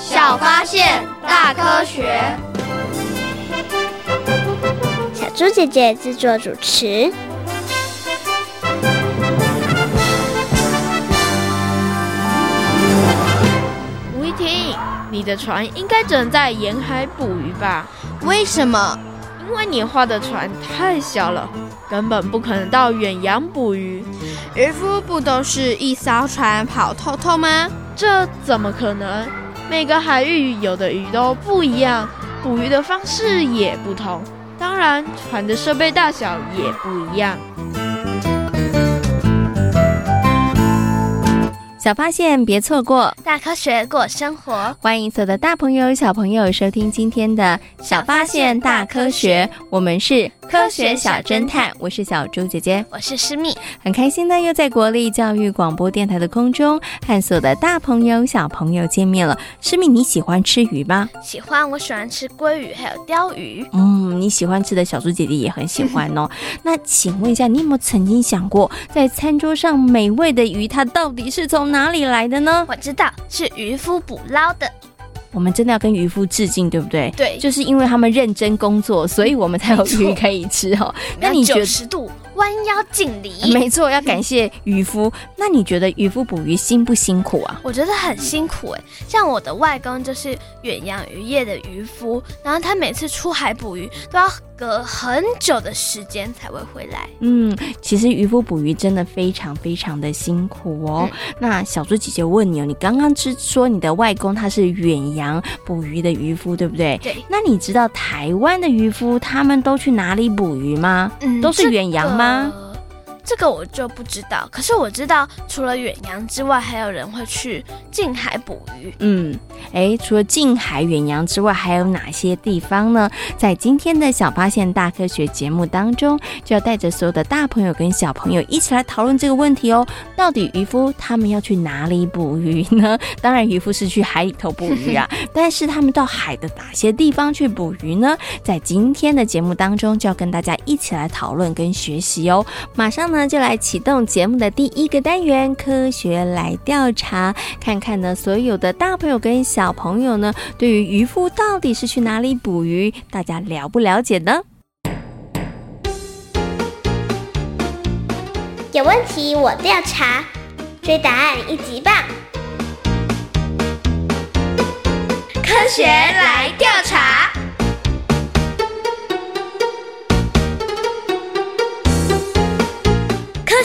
小发现，大科学。小猪姐姐制作主持。吴一婷，你的船应该只能在沿海捕鱼吧？为什么？因为你画的船太小了，根本不可能到远洋捕鱼。渔夫不都是一艘船跑透透吗？这怎么可能？每个海域有的鱼都不一样，捕鱼的方式也不同，当然船的设备大小也不一样。小发现，别错过大科学过生活。欢迎所有的大朋友、小朋友收听今天的小发现大科学。我们是科学小侦探，我是小猪姐姐，我是诗密，很开心呢又在国立教育广播电台的空中和所有的大朋友、小朋友见面了。诗密，你喜欢吃鱼吗？喜欢，我喜欢吃鲑鱼还有鲷鱼。嗯，你喜欢吃的小猪姐姐也很喜欢哦。那请问一下，你有没有曾经想过，在餐桌上美味的鱼，它到底是从？哪里来的呢？我知道是渔夫捕捞的。我们真的要跟渔夫致敬，对不对？对，就是因为他们认真工作，所以我们才有鱼可以吃哦。那你觉得？弯腰敬礼。没错，要感谢渔夫。那你觉得渔夫捕鱼辛不辛苦啊？我觉得很辛苦哎。像我的外公就是远洋渔业的渔夫，然后他每次出海捕鱼都要隔很久的时间才会回来。嗯，其实渔夫捕鱼真的非常非常的辛苦哦。嗯、那小猪姐姐问你哦，你刚刚是说你的外公他是远洋捕鱼的渔夫，对不对？对。那你知道台湾的渔夫他们都去哪里捕鱼吗？嗯，都是远洋吗？ 감사합니다. 这个我就不知道，可是我知道，除了远洋之外，还有人会去近海捕鱼。嗯，哎，除了近海、远洋之外，还有哪些地方呢？在今天的小发现大科学节目当中，就要带着所有的大朋友跟小朋友一起来讨论这个问题哦。到底渔夫他们要去哪里捕鱼呢？当然，渔夫是去海里头捕鱼啊，但是他们到海的哪些地方去捕鱼呢？在今天的节目当中，就要跟大家一起来讨论跟学习哦。马上呢。那就来启动节目的第一个单元——科学来调查，看看呢，所有的大朋友跟小朋友呢，对于渔夫到底是去哪里捕鱼，大家了不了解呢？有问题我调查，追答案一级棒！科学来调查。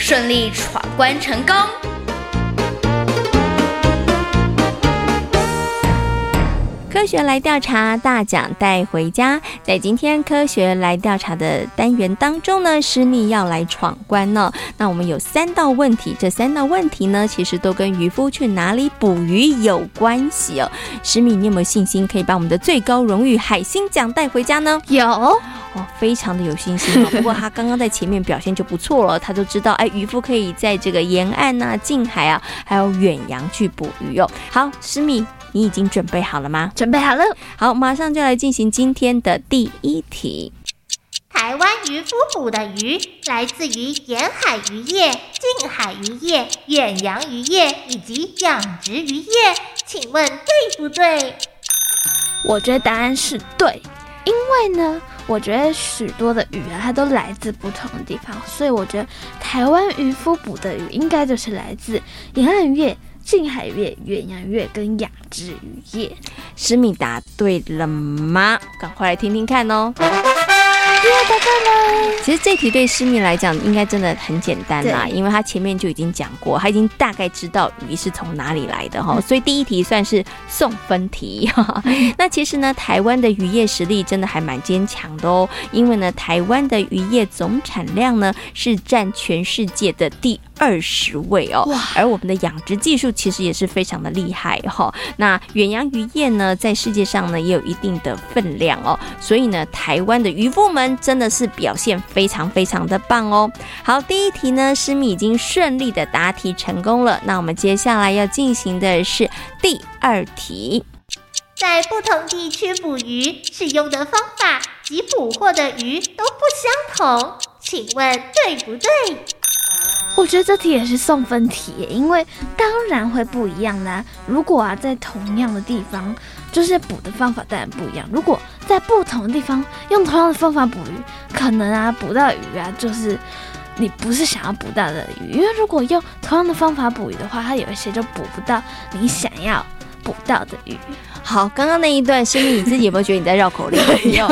顺利闯关成功！科学来调查，大奖带回家。在今天科学来调查的单元当中呢，诗蜜要来闯关呢。那我们有三道问题，这三道问题呢，其实都跟渔夫去哪里捕鱼有关系哦。诗蜜，你有没有信心可以把我们的最高荣誉海星奖带回家呢？有。哦，非常的有信心哦。不过他刚刚在前面表现就不错了，他就知道，哎，渔夫可以在这个沿岸啊、近海啊，还有远洋去捕鱼哦。好，诗蜜，你已经准备好了吗？准备好了。好，马上就来进行今天的第一题。台湾渔夫捕的鱼来自于沿海渔业、近海渔业、远洋渔业以及养殖渔业，请问对不对？我觉得答案是对，因为呢。我觉得许多的鱼啊，它都来自不同的地方，所以我觉得台湾渔夫捕的鱼应该就是来自沿岸渔业、静海月、鸳鸯月跟雅致渔业。思密答对了吗？赶快来听听看哦。其实这题对诗蜜来讲应该真的很简单啦，因为他前面就已经讲过，他已经大概知道鱼是从哪里来的哈，所以第一题算是送分题。那其实呢，台湾的渔业实力真的还蛮坚强的哦，因为呢，台湾的渔业总产量呢是占全世界的第二十位哦，而我们的养殖技术其实也是非常的厉害哈。那远洋渔业呢，在世界上呢也有一定的分量哦，所以呢，台湾的渔夫们真的是表现非常非常的棒哦。好，第一题呢，诗米已经顺利的答题成功了。那我们接下来要进行的是第二题，在不同地区捕鱼使用的方法及捕获的鱼都不相同，请问对不对？我觉得这题也是送分题，因为当然会不一样啦。如果啊，在同样的地方，就是捕的方法当然不一样。如果在不同的地方用同样的方法捕鱼，可能啊，捕到鱼啊，就是你不是想要捕到的鱼。因为如果用同样的方法捕鱼的话，它有一些就捕不到你想要捕到的鱼。好，刚刚那一段，声音你自己有没有觉得你在绕口令？没有。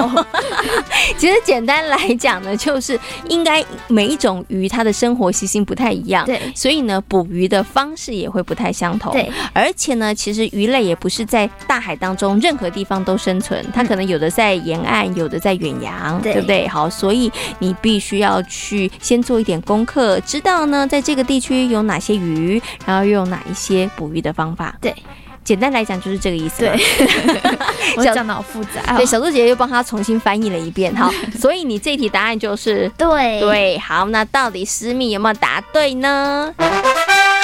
其实简单来讲呢，就是应该每一种鱼它的生活习性不太一样，对，所以呢，捕鱼的方式也会不太相同，对。而且呢，其实鱼类也不是在大海当中任何地方都生存，它可能有的在沿岸，有的在远洋，对不对？好，所以你必须要去先做一点功课，知道呢，在这个地区有哪些鱼，然后又有哪一些捕鱼的方法，对。简单来讲就是这个意思。对，我讲的好复杂。对，小猪姐姐又帮他重新翻译了一遍。好，所以你这题答案就是对。对，好，那到底私密有没有答对呢？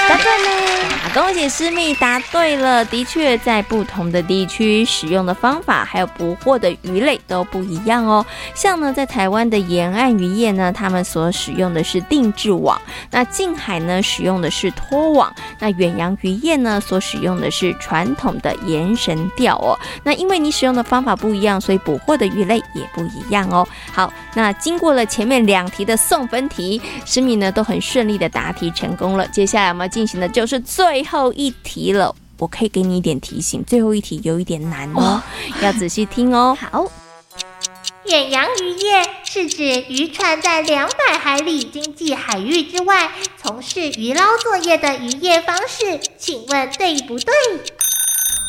答对了，恭喜诗蜜答对了。的确，在不同的地区使用的方法，还有捕获的鱼类都不一样哦。像呢，在台湾的沿岸渔业呢，他们所使用的是定制网；那近海呢，使用的是拖网；那远洋渔业呢，所使用的是传统的延绳钓哦。那因为你使用的方法不一样，所以捕获的鱼类也不一样哦。好，那经过了前面两题的送分题，诗蜜呢都很顺利的答题成功了。接下来我们进行的就是最后一题了，我可以给你一点提醒，最后一题有一点难哦，要仔细听哦。好，远洋渔业是指渔船在两百海里经济海域之外从事渔捞作业的渔业方式，请问对不对？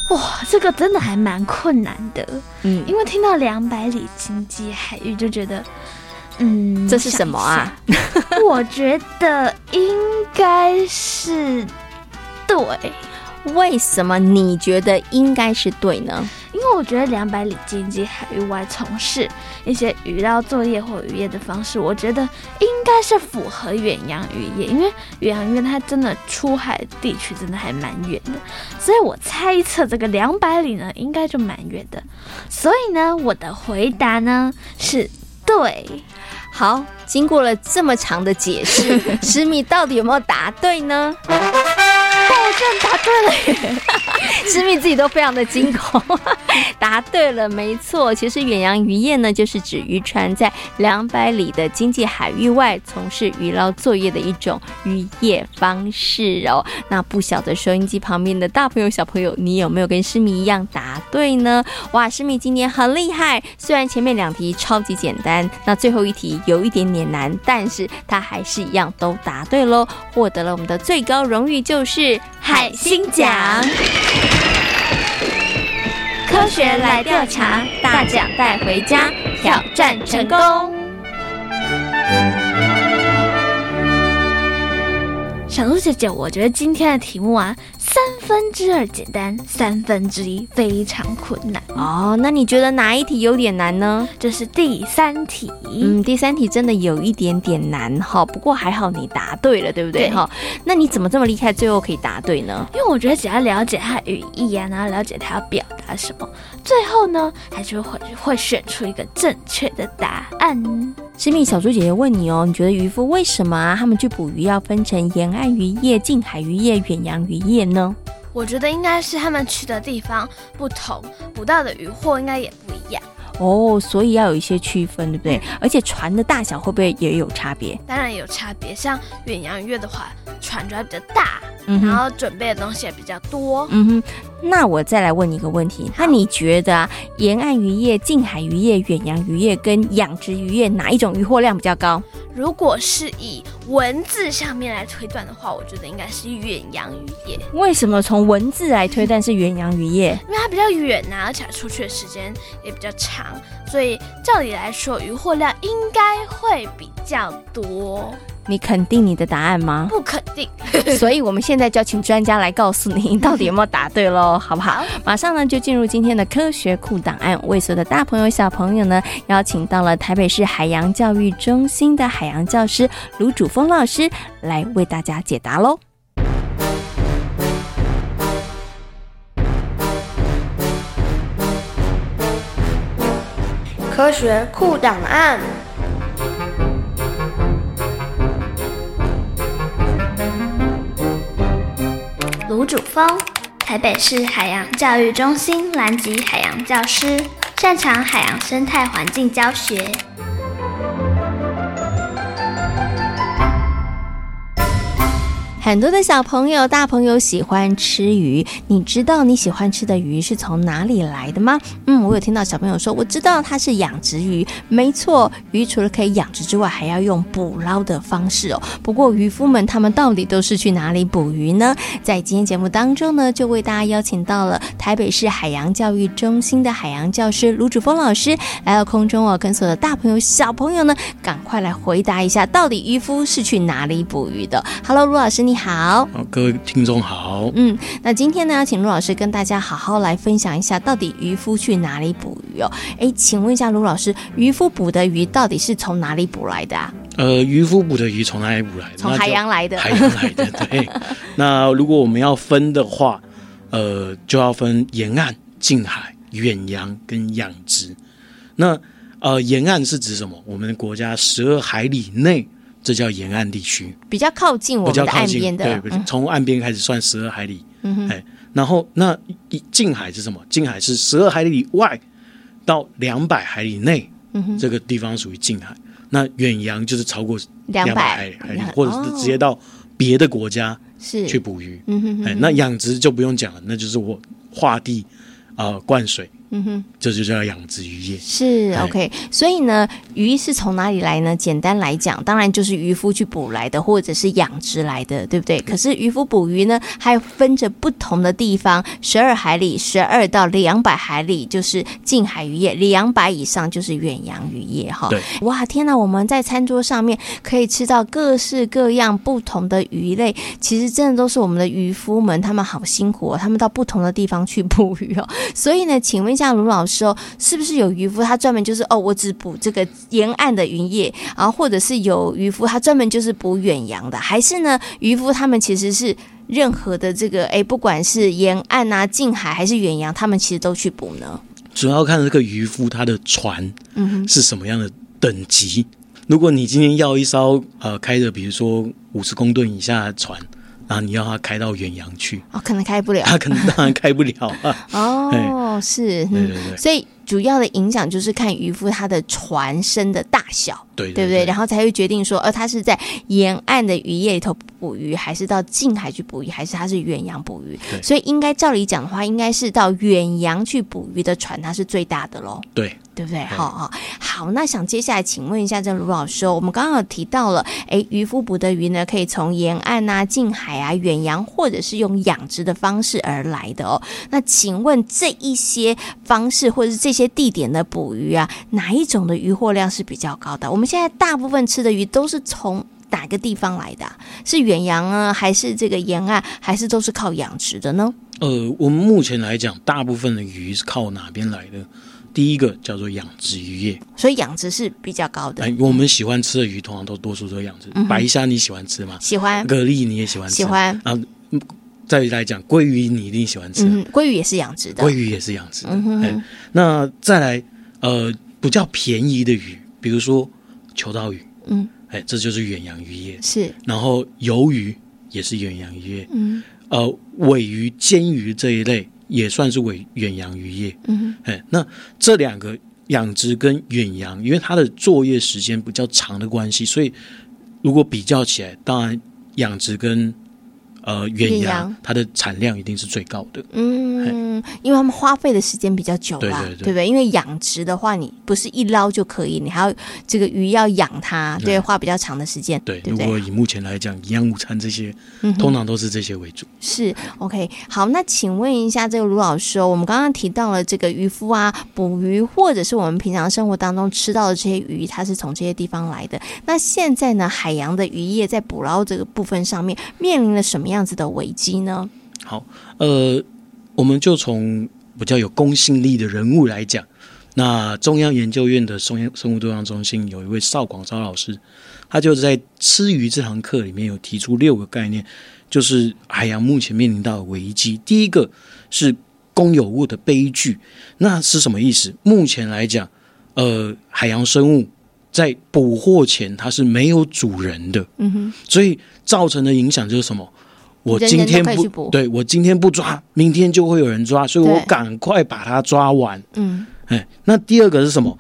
哇，这个真的还蛮困难的，嗯，因为听到两百里经济海域就觉得。嗯，这是什么啊？我觉得应该是对。为什么你觉得应该是对呢？因为我觉得两百里经济海域外从事一些渔捞作业或渔业的方式，我觉得应该是符合远洋渔业。因为远洋渔业它真的出海地区真的还蛮远的，所以我猜测这个两百里呢，应该就蛮远的。所以呢，我的回答呢是对。好，经过了这么长的解释，师米到底有没有答对呢？居然答对了耶！诗蜜自己都非常的惊恐，答对了，没错。其实远洋渔业呢，就是指渔船在两百里的经济海域外从事渔捞作业的一种渔业方式哦。那不晓得收音机旁边的大朋友小朋友，你有没有跟师蜜一样答对呢？哇，师蜜今年很厉害，虽然前面两题超级简单，那最后一题有一点点难，但是他还是一样都答对喽，获得了我们的最高荣誉，就是。海星奖，科学来调查，大奖带回家，挑战成功。小鹿姐姐，我觉得今天的题目啊。三分之二简单，三分之一非常困难哦。那你觉得哪一题有点难呢？这是第三题。嗯，第三题真的有一点点难哈。不过还好你答对了，对不对？哈，那你怎么这么厉害，最后可以答对呢？因为我觉得只要了解它语义啊，然后了解它要表达什么，最后呢，还是会会选出一个正确的答案。诗蜜，小猪姐姐问你哦，你觉得渔夫为什么啊？他们去捕鱼要分成沿岸渔业、近海渔业、远洋渔业呢？我觉得应该是他们去的地方不同，捕到的渔获应该也不一样。哦，所以要有一些区分，对不对？而且船的大小会不会也有差别？当然有差别，像远洋渔业的话，船主要比较大，嗯哼然后准备的东西也比较多。嗯哼，那我再来问你一个问题，那你觉得啊，沿岸渔业、近海渔业、远洋渔业跟养殖渔业哪一种渔获量比较高？如果是以文字上面来推断的话，我觉得应该是远洋渔业，为什么从文字来推断是远洋渔业？因为它比较远呐、而且出去的时间也比较长，所以照理来说，渔获量应该会比较多。你肯定你的答案吗？不肯定，所以我们现在就要请专家来告诉你，到底有没有答对喽，好不好？马上呢就进入今天的科学库档案，为所有的大朋友小朋友呢邀请到了台北市海洋教育中心的海洋教师卢主峰老师来为大家解答喽。科学库档案。卢主峰，台北市海洋教育中心蓝级海洋教师，擅长海洋生态环境教学。很多的小朋友、大朋友喜欢吃鱼，你知道你喜欢吃的鱼是从哪里来的吗？嗯，我有听到小朋友说，我知道它是养殖鱼。没错，鱼除了可以养殖之外，还要用捕捞的方式哦。不过渔夫们他们到底都是去哪里捕鱼呢？在今天节目当中呢，就为大家邀请到了台北市海洋教育中心的海洋教师卢主峰老师来到空中哦，跟所有的大朋友、小朋友呢，赶快来回答一下，到底渔夫是去哪里捕鱼的？Hello，卢老师你。好，各位听众好。嗯，那今天呢，要请卢老师跟大家好好来分享一下，到底渔夫去哪里捕鱼哦？哎，请问一下卢老师，渔夫捕的鱼到底是从哪里捕来的啊？呃，渔夫捕的鱼从哪里捕来的？从海洋来的。海洋来的，对。那如果我们要分的话，呃，就要分沿岸、近海、远洋跟养殖。那呃，沿岸是指什么？我们国家十二海里内。这叫沿岸地区，比较靠近我们的岸边的，对，从岸边开始算十二海里。嗯哼，哎，然后那近海是什么？近海是十二海里以外到两百海里内，嗯哼，这个地方属于近海。那远洋就是超过两百海里，或者是直接到别的国家是去捕鱼。嗯哼，哎，那养殖就不用讲了，那就是我划地啊、呃、灌水。嗯哼，这就叫养殖渔业。是 OK，所以呢，鱼是从哪里来呢？简单来讲，当然就是渔夫去捕来的，或者是养殖来的，对不对？可是渔夫捕鱼呢，还分着不同的地方，十二海里、十二到两百海里就是近海渔业，两百以上就是远洋渔业。哈，对，哇，天哪！我们在餐桌上面可以吃到各式各样不同的鱼类，其实真的都是我们的渔夫们，他们好辛苦哦，他们到不同的地方去捕鱼哦。所以呢，请问一下。像卢老师哦，是不是有渔夫他专门就是哦，我只捕这个沿岸的渔业，然后或者是有渔夫他专门就是捕远洋的，还是呢渔夫他们其实是任何的这个哎，不管是沿岸啊、近海还是远洋，他们其实都去捕呢？主要看这个渔夫他的船嗯哼是什么样的等级。嗯、如果你今天要一艘呃开着比如说五十公吨以下的船。然后你要他开到远洋去，哦，可能开不了，他可能当然开不了啊。哦，是，嗯，对对对，所以。主要的影响就是看渔夫他的船身的大小，对，对，对不对？然后才会决定说，呃，他是在沿岸的渔业里头捕鱼，还是到近海去捕鱼，还是他是远洋捕鱼？所以应该照理讲的话，应该是到远洋去捕鱼的船，它是最大的喽。对，对不对？好好好，那想接下来请问一下，这卢老师，我们刚刚有提到了，哎，渔夫捕的鱼呢，可以从沿岸啊、近海啊、远洋，或者是用养殖的方式而来的哦。那请问这一些方式，或者是这些地点的捕鱼啊，哪一种的渔获量是比较高的？我们现在大部分吃的鱼都是从哪个地方来的？是远洋啊，还是这个沿岸，还是都是靠养殖的呢？呃，我们目前来讲，大部分的鱼是靠哪边来的？第一个叫做养殖渔业，所以养殖是比较高的。哎，我们喜欢吃的鱼，通常都多数都是养殖。嗯、白虾你喜欢吃吗？喜欢。蛤蜊你也喜欢吃？喜欢。啊再来讲鲑鱼，你一定喜欢吃。嗯，鲑鱼也是养殖的。鲑鱼也是养殖的。嗯哼那再来，呃，比较便宜的鱼，比如说秋刀鱼。嗯，哎，这就是远洋渔业。是。然后鱿鱼也是远洋渔业。嗯。呃，尾鱼、煎鱼这一类也算是尾远洋渔业。嗯哼。哎，那这两个养殖跟远洋，因为它的作业时间比较长的关系，所以如果比较起来，当然养殖跟呃远洋，它的产量一定是最高的。嗯，因为他们花费的时间比较久啦，对对对，对不对？因为养殖的话，你不是一捞就可以，你还要这个鱼要养它，对，花比较长的时间。对，对对如果以目前来讲，营养午餐这些，嗯，通常都是这些为主。是 OK，好，那请问一下这个卢老师哦，我们刚刚提到了这个渔夫啊，捕鱼或者是我们平常生活当中吃到的这些鱼，它是从这些地方来的。那现在呢，海洋的渔业在捕捞这个部分上面面临了什么样子的危机呢？好，呃，我们就从比较有公信力的人物来讲，那中央研究院的生生物多样中心有一位邵广昭老师，他就在吃鱼这堂课里面有提出六个概念，就是海洋目前面临到的危机。第一个是公有物的悲剧，那是什么意思？目前来讲，呃，海洋生物在捕获前它是没有主人的，嗯哼，所以造成的影响就是什么？我今天不，不对，我今天不抓，明天就会有人抓，所以我赶快把它抓完。嗯，哎，那第二个是什么？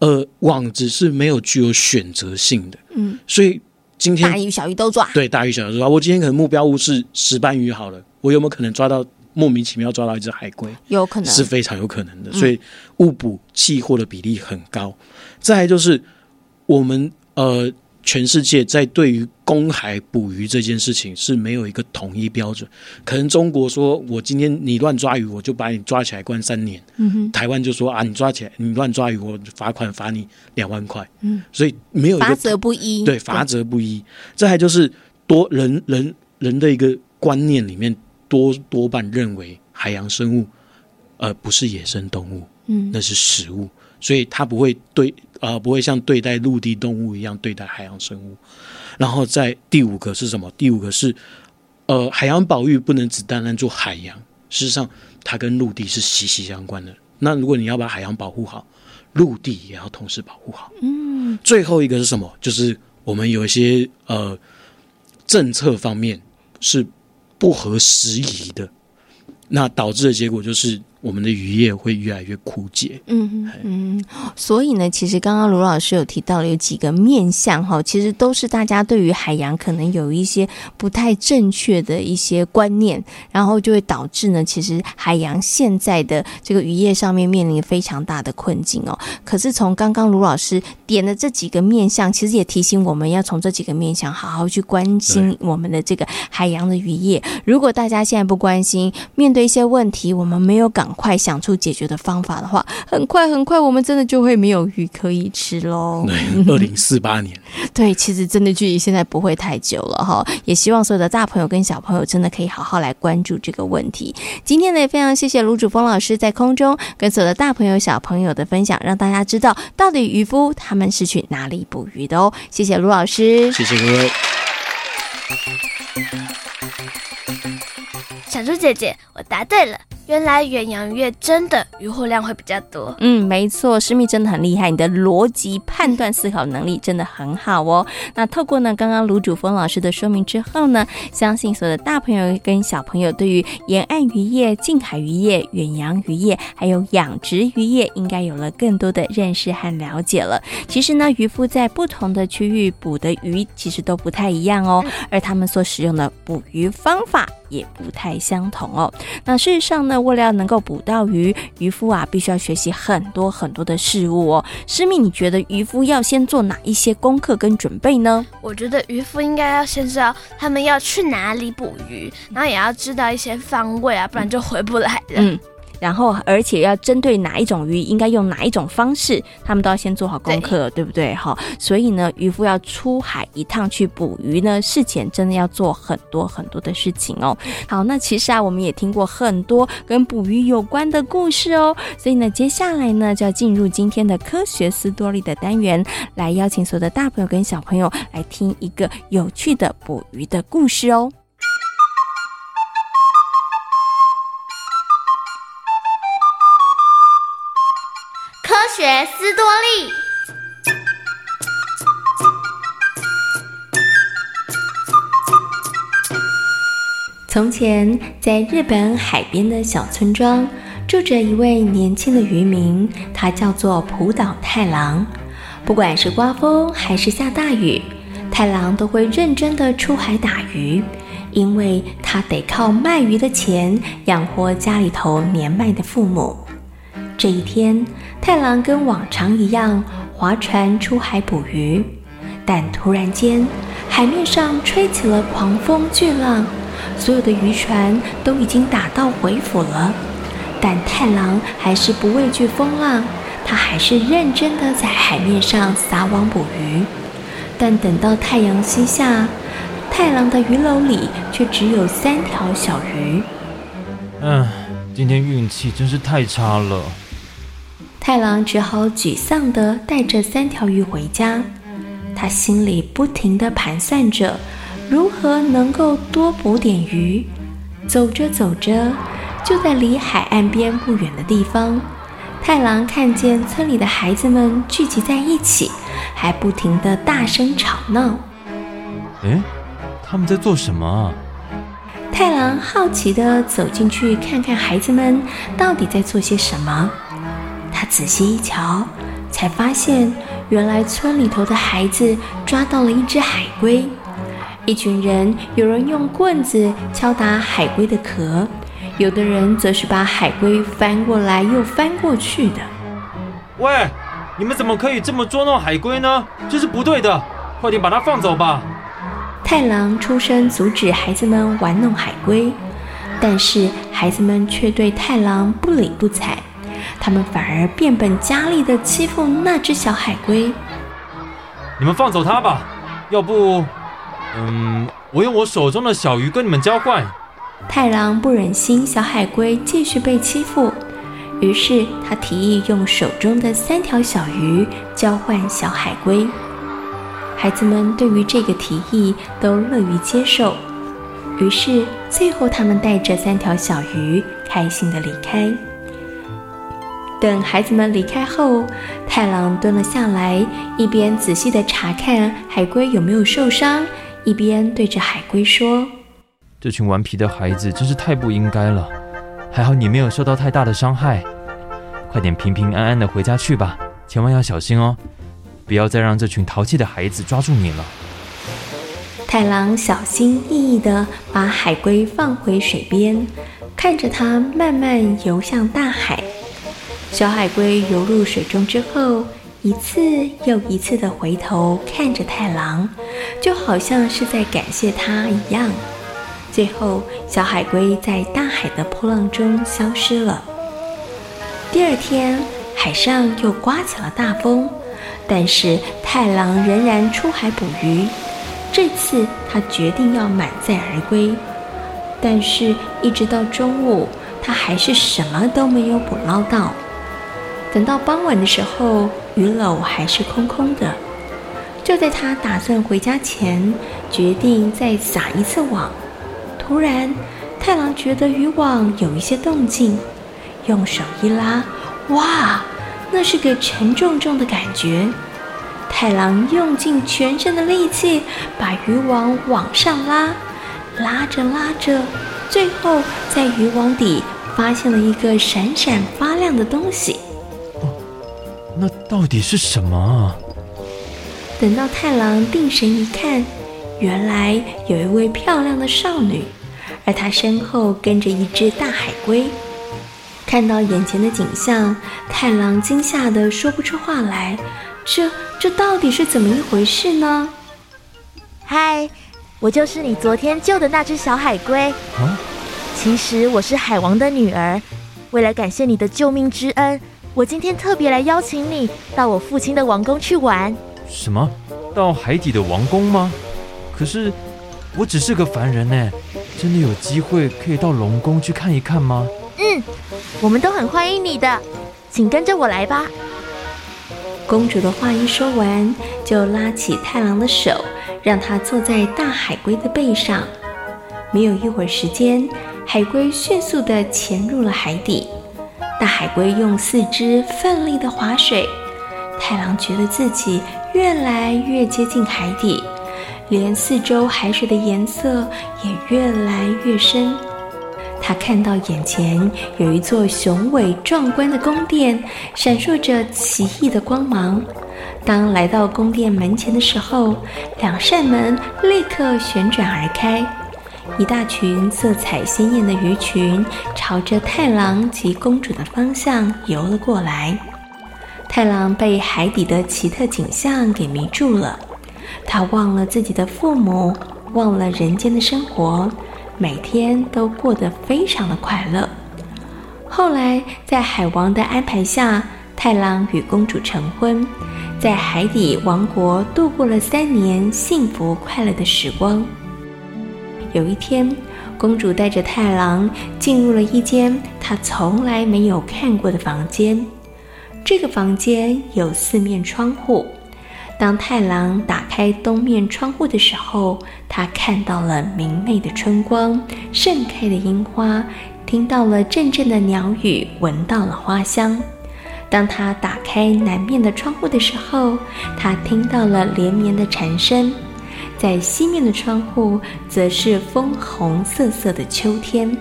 呃，网子是没有具有选择性的。嗯，所以今天大鱼小鱼都抓。对，大鱼小鱼都抓。我今天可能目标物是石斑鱼好了，我有没有可能抓到莫名其妙抓到一只海龟？有可能，是非常有可能的。所以误捕弃获的比例很高。嗯、再来就是我们呃。全世界在对于公海捕鱼这件事情是没有一个统一标准。可能中国说，我今天你乱抓鱼，我就把你抓起来关三年。嗯哼。台湾就说啊，你抓起来，你乱抓鱼，我罚款罚你两万块。嗯。所以没有一个罚则不一。对，罚则不一。这还就是多人人人的一个观念里面多多半认为海洋生物呃不是野生动物，嗯，那是食物。所以它不会对啊、呃，不会像对待陆地动物一样对待海洋生物。然后在第五个是什么？第五个是呃，海洋保育不能只单单做海洋，事实上它跟陆地是息息相关的。那如果你要把海洋保护好，陆地也要同时保护好。嗯。最后一个是什么？就是我们有一些呃政策方面是不合时宜的，那导致的结果就是。我们的渔业会越来越枯竭。嗯嗯，所以呢，其实刚刚卢老师有提到了有几个面向哈，其实都是大家对于海洋可能有一些不太正确的一些观念，然后就会导致呢，其实海洋现在的这个渔业上面面临非常大的困境哦。可是从刚刚卢老师点的这几个面向，其实也提醒我们要从这几个面向好好去关心我们的这个海洋的渔业。如果大家现在不关心，面对一些问题，我们没有赶快想出解决的方法的话，很快很快，我们真的就会没有鱼可以吃喽。对，二零四八年。对，其实真的距离现在不会太久了哈。也希望所有的大朋友跟小朋友真的可以好好来关注这个问题。今天呢，也非常谢谢卢主峰老师在空中跟所有的大朋友小朋友的分享，让大家知道到底渔夫他们是去哪里捕鱼的哦。谢谢卢老师，谢谢各位。小猪姐姐，我答对了。原来远洋鱼真的渔获量会比较多。嗯，没错，师蜜真的很厉害，你的逻辑判断思考能力真的很好哦。那透过呢刚刚卢主峰老师的说明之后呢，相信所有的大朋友跟小朋友对于沿岸渔业、近海渔业、远洋渔业还有养殖渔业，应该有了更多的认识和了解了。其实呢，渔夫在不同的区域捕的鱼其实都不太一样哦，而他们所使用的捕鱼方法也不太相同哦。那事实上呢，为了要能够捕到鱼，渔夫啊必须要学习很多很多的事物哦。师密，你觉得渔夫要先做哪一些功课跟准备呢？我觉得渔夫应该要先知道他们要去哪里捕鱼，然后也要知道一些方位啊，不然就回不来了。嗯。然后，而且要针对哪一种鱼，应该用哪一种方式，他们都要先做好功课，对，对不对？哈，所以呢，渔夫要出海一趟去捕鱼呢，事前真的要做很多很多的事情哦。好，那其实啊，我们也听过很多跟捕鱼有关的故事哦。所以呢，接下来呢，就要进入今天的科学斯多利的单元，来邀请所有的大朋友跟小朋友来听一个有趣的捕鱼的故事哦。学斯多利。从前，在日本海边的小村庄，住着一位年轻的渔民，他叫做浦岛太郎。不管是刮风还是下大雨，太郎都会认真的出海打鱼，因为他得靠卖鱼的钱养活家里头年迈的父母。这一天，太郎跟往常一样划船出海捕鱼，但突然间，海面上吹起了狂风巨浪，所有的渔船都已经打道回府了。但太郎还是不畏惧风浪，他还是认真的在海面上撒网捕鱼。但等到太阳西下，太郎的鱼篓里却只有三条小鱼。嗯，今天运气真是太差了。太郎只好沮丧地带着三条鱼回家，他心里不停地盘算着如何能够多捕点鱼。走着走着，就在离海岸边不远的地方，太郎看见村里的孩子们聚集在一起，还不停地大声吵闹。哎，他们在做什么啊？太郎好奇地走进去看看孩子们到底在做些什么。他仔细一瞧，才发现原来村里头的孩子抓到了一只海龟。一群人，有人用棍子敲打海龟的壳。有的人则是把海龟翻过来又翻过去的。喂，你们怎么可以这么捉弄海龟呢？这是不对的，快点把它放走吧！太郎出声阻止孩子们玩弄海龟，但是孩子们却对太郎不理不睬，他们反而变本加厉地欺负那只小海龟。你们放走它吧，要不，嗯，我用我手中的小鱼跟你们交换。太郎不忍心小海龟继续被欺负，于是他提议用手中的三条小鱼交换小海龟。孩子们对于这个提议都乐于接受，于是最后他们带着三条小鱼开心地离开。等孩子们离开后，太郎蹲了下来，一边仔细地查看海龟有没有受伤，一边对着海龟说。这群顽皮的孩子真是太不应该了，还好你没有受到太大的伤害，快点平平安安的回家去吧，千万要小心哦，不要再让这群淘气的孩子抓住你了。太郎小心翼翼地把海龟放回水边，看着它慢慢游向大海。小海龟游入水中之后，一次又一次地回头看着太郎，就好像是在感谢他一样。最后，小海龟在大海的波浪中消失了。第二天，海上又刮起了大风，但是太郎仍然出海捕鱼。这次，他决定要满载而归。但是，一直到中午，他还是什么都没有捕捞到。等到傍晚的时候，鱼篓还是空空的。就在他打算回家前，决定再撒一次网。突然，太郎觉得渔网有一些动静，用手一拉，哇，那是个沉重重的感觉。太郎用尽全身的力气把渔网往上拉，拉着拉着，最后在渔网底发现了一个闪闪发亮的东西。哦，那到底是什么啊？等到太郎定神一看，原来有一位漂亮的少女。而她身后跟着一只大海龟，看到眼前的景象，太郎惊吓得说不出话来。这这到底是怎么一回事呢？嗨，我就是你昨天救的那只小海龟。啊，其实我是海王的女儿。为了感谢你的救命之恩，我今天特别来邀请你到我父亲的王宫去玩。什么？到海底的王宫吗？可是我只是个凡人呢。真的有机会可以到龙宫去看一看吗？嗯，我们都很欢迎你的，请跟着我来吧。公主的话一说完，就拉起太郎的手，让他坐在大海龟的背上。没有一会儿时间，海龟迅速地潜入了海底。大海龟用四肢奋力地划水，太郎觉得自己越来越接近海底。连四周海水的颜色也越来越深，他看到眼前有一座雄伟壮观的宫殿，闪烁着奇异的光芒。当来到宫殿门前的时候，两扇门立刻旋转而开，一大群色彩鲜艳的鱼群朝着太郎及公主的方向游了过来。太郎被海底的奇特景象给迷住了，他忘了自己的父母，忘了人间的生活。每天都过得非常的快乐。后来，在海王的安排下，太郎与公主成婚，在海底王国度过了三年幸福快乐的时光。有一天，公主带着太郎进入了一间她从来没有看过的房间。这个房间有四面窗户。当太郎打开东面窗户的时候，他看到了明媚的春光、盛开的樱花，听到了阵阵的鸟语，闻到了花香。当他打开南面的窗户的时候，他听到了连绵的蝉声。在西面的窗户，则是枫红色色的秋天。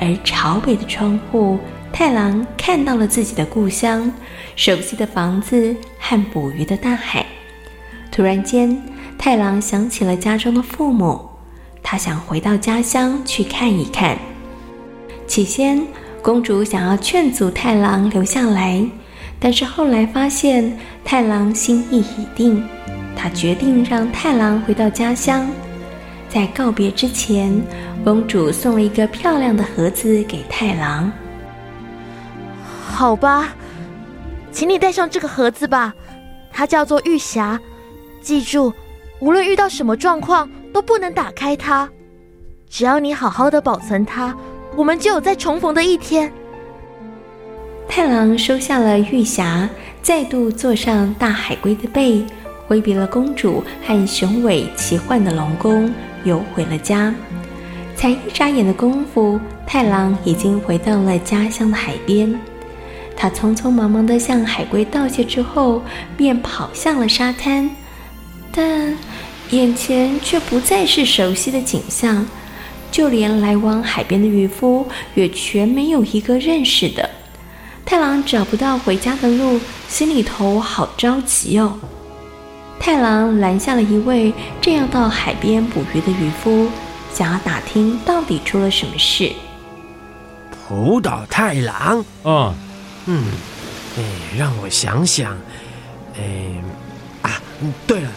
而朝北的窗户，太郎看到了自己的故乡、熟悉的房子和捕鱼的大海。突然间，太郎想起了家中的父母，他想回到家乡去看一看。起先，公主想要劝阻太郎留下来，但是后来发现太郎心意已定，她决定让太郎回到家乡。在告别之前，公主送了一个漂亮的盒子给太郎。好吧，请你带上这个盒子吧，它叫做玉匣。记住，无论遇到什么状况，都不能打开它。只要你好好的保存它，我们就有再重逢的一天。太郎收下了玉匣，再度坐上大海龟的背，挥别了公主和雄伟奇幻的龙宫，游回了家。才一眨眼的功夫，太郎已经回到了家乡的海边。他匆匆忙忙地向海龟道谢之后，便跑向了沙滩。但眼前却不再是熟悉的景象，就连来往海边的渔夫也全没有一个认识的。太郎找不到回家的路，心里头好着急哦。太郎拦下了一位正要到海边捕鱼的渔夫，想要打听到底出了什么事。浦岛太郎，哦，嗯，哎，让我想想，哎，啊，对了。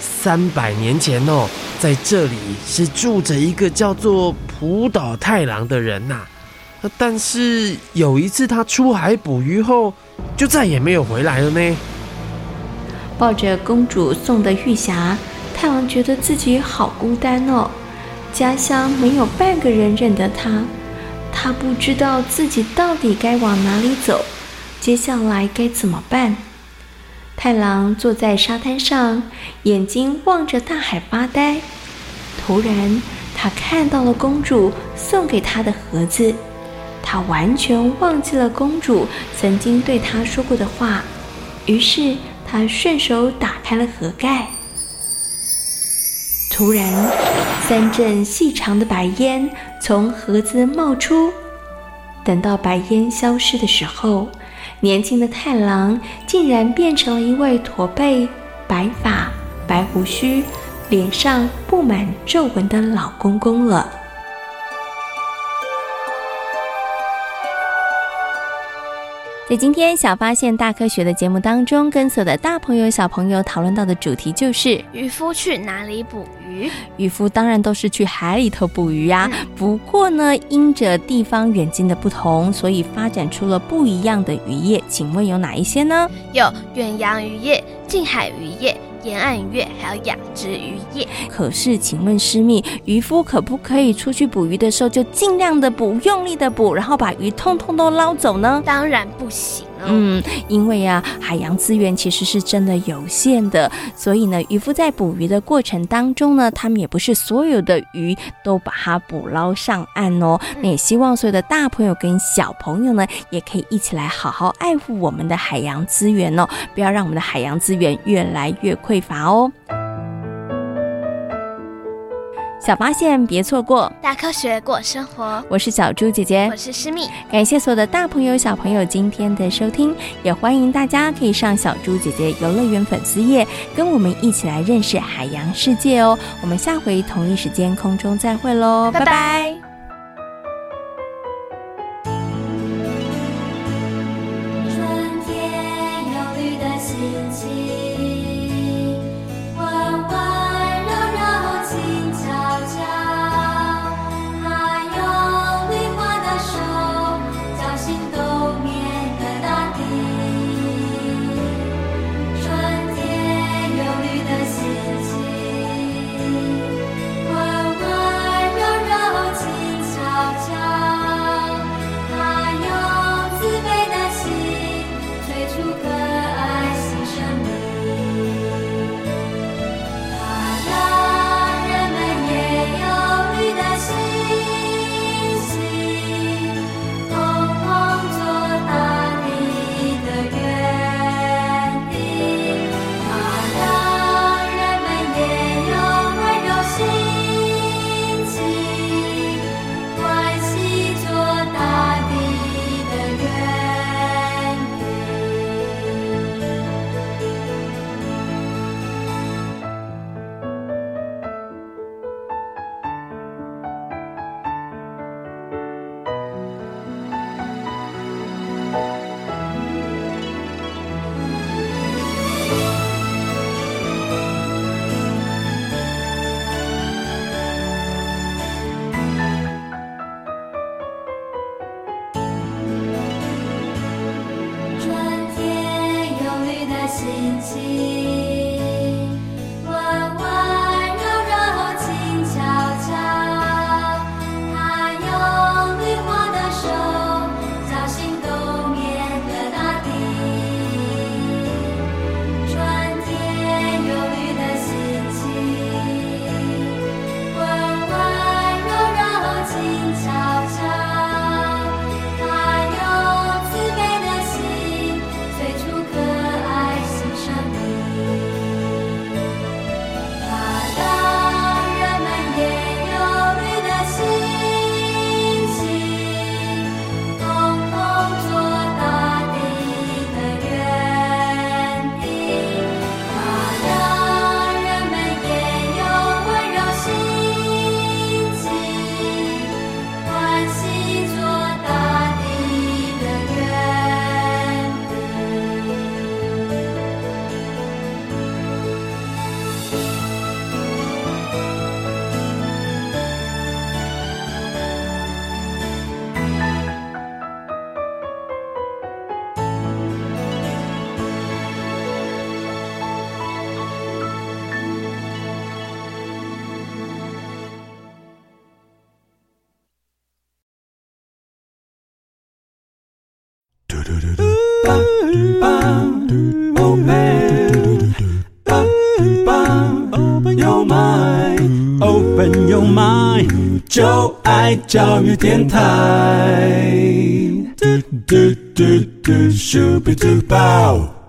三百年前哦，在这里是住着一个叫做浦岛太郎的人呐。但是有一次他出海捕鱼后，就再也没有回来了呢。抱着公主送的玉匣，太郎觉得自己好孤单哦。家乡没有半个人认得他，他不知道自己到底该往哪里走，接下来该怎么办？太郎坐在沙滩上，眼睛望着大海发呆。突然，他看到了公主送给他的盒子，他完全忘记了公主曾经对他说过的话。于是，他顺手打开了盒盖。突然，三阵细长的白烟从盒子冒出。等到白烟消失的时候，年轻的太郎竟然变成了一位驼背、白发、白胡须、脸上布满皱纹的老公公了。在今天小发现大科学的节目当中，跟所有的大朋友小朋友讨论到的主题就是渔夫去哪里捕鱼？渔夫当然都是去海里头捕鱼呀、啊。嗯、不过呢，因着地方远近的不同，所以发展出了不一样的渔业。请问有哪一些呢？有远洋渔业、近海渔业。沿岸渔业还有养殖渔业，可是，请问师密，渔夫可不可以出去捕鱼的时候就尽量的捕，用力的捕，然后把鱼通通都捞走呢？当然不行。嗯，因为啊，海洋资源其实是真的有限的，所以呢，渔夫在捕鱼的过程当中呢，他们也不是所有的鱼都把它捕捞上岸哦。那也希望所有的大朋友跟小朋友呢，也可以一起来好好爱护我们的海洋资源哦，不要让我们的海洋资源越来越匮乏哦。小发现别错过，大科学过生活。我是小猪姐姐，我是诗密。感谢所有的大朋友小朋友今天的收听，也欢迎大家可以上小猪姐姐游乐园粉丝页，跟我们一起来认识海洋世界哦。我们下回同一时间空中再会喽，拜拜。拜拜。电台。嘟嘟嘟嘟，咻比嘟爆。